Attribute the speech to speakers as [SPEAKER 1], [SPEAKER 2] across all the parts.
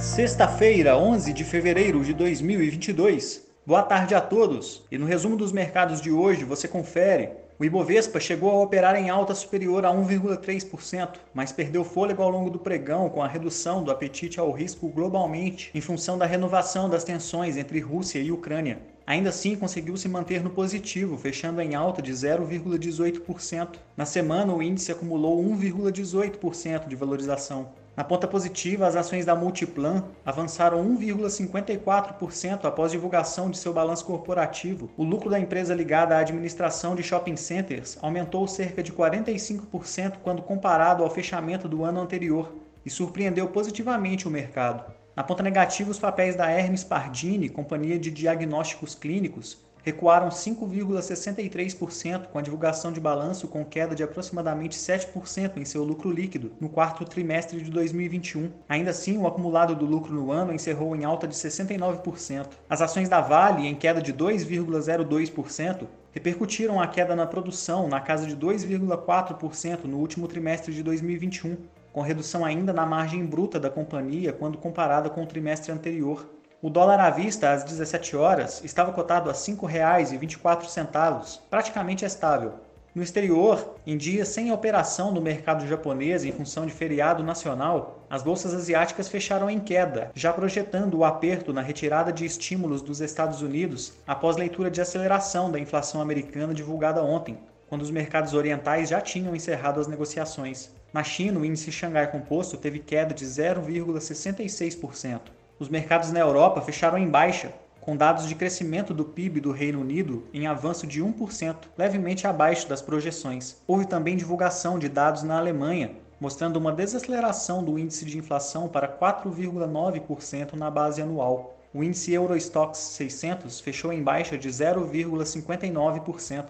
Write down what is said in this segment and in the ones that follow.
[SPEAKER 1] Sexta-feira, 11 de fevereiro de 2022. Boa tarde a todos. E no resumo dos mercados de hoje você confere. O Ibovespa chegou a operar em alta superior a 1,3%, mas perdeu fôlego ao longo do pregão com a redução do apetite ao risco globalmente em função da renovação das tensões entre Rússia e Ucrânia. Ainda assim, conseguiu se manter no positivo, fechando em alta de 0,18%. Na semana, o índice acumulou 1,18% de valorização. Na ponta positiva, as ações da Multiplan avançaram 1,54% após divulgação de seu balanço corporativo. O lucro da empresa ligada à administração de shopping centers aumentou cerca de 45% quando comparado ao fechamento do ano anterior e surpreendeu positivamente o mercado. Na ponta negativa, os papéis da Hermes Pardini, companhia de diagnósticos clínicos, recuaram 5,63% com a divulgação de balanço com queda de aproximadamente 7% em seu lucro líquido no quarto trimestre de 2021. Ainda assim, o acumulado do lucro no ano encerrou em alta de 69%. As ações da Vale, em queda de 2,02%, repercutiram a queda na produção na casa de 2,4% no último trimestre de 2021, com redução ainda na margem bruta da companhia quando comparada com o trimestre anterior. O dólar à vista às 17 horas estava cotado a R$ 5,24, praticamente estável. No exterior, em dias sem operação no mercado japonês em função de feriado nacional, as bolsas asiáticas fecharam em queda, já projetando o aperto na retirada de estímulos dos Estados Unidos após leitura de aceleração da inflação americana divulgada ontem, quando os mercados orientais já tinham encerrado as negociações. Na China, o índice Xangai Composto teve queda de 0,66%. Os mercados na Europa fecharam em baixa, com dados de crescimento do PIB do Reino Unido em avanço de 1%, levemente abaixo das projeções. Houve também divulgação de dados na Alemanha, mostrando uma desaceleração do índice de inflação para 4,9% na base anual. O índice Eurostoxx 600 fechou em baixa de 0,59%.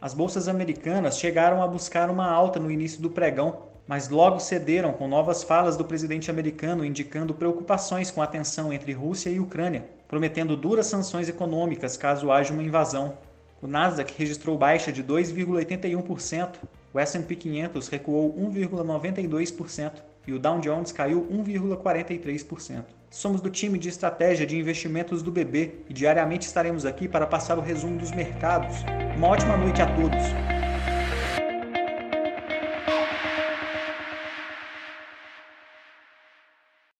[SPEAKER 1] As bolsas americanas chegaram a buscar uma alta no início do pregão, mas logo cederam com novas falas do presidente americano indicando preocupações com a tensão entre Rússia e Ucrânia, prometendo duras sanções econômicas caso haja uma invasão. O Nasdaq registrou baixa de 2,81%, o S&P 500 recuou 1,92% e o Dow Jones caiu 1,43%. Somos do time de estratégia de investimentos do BB e diariamente estaremos aqui para passar o resumo dos mercados. Uma ótima noite a todos!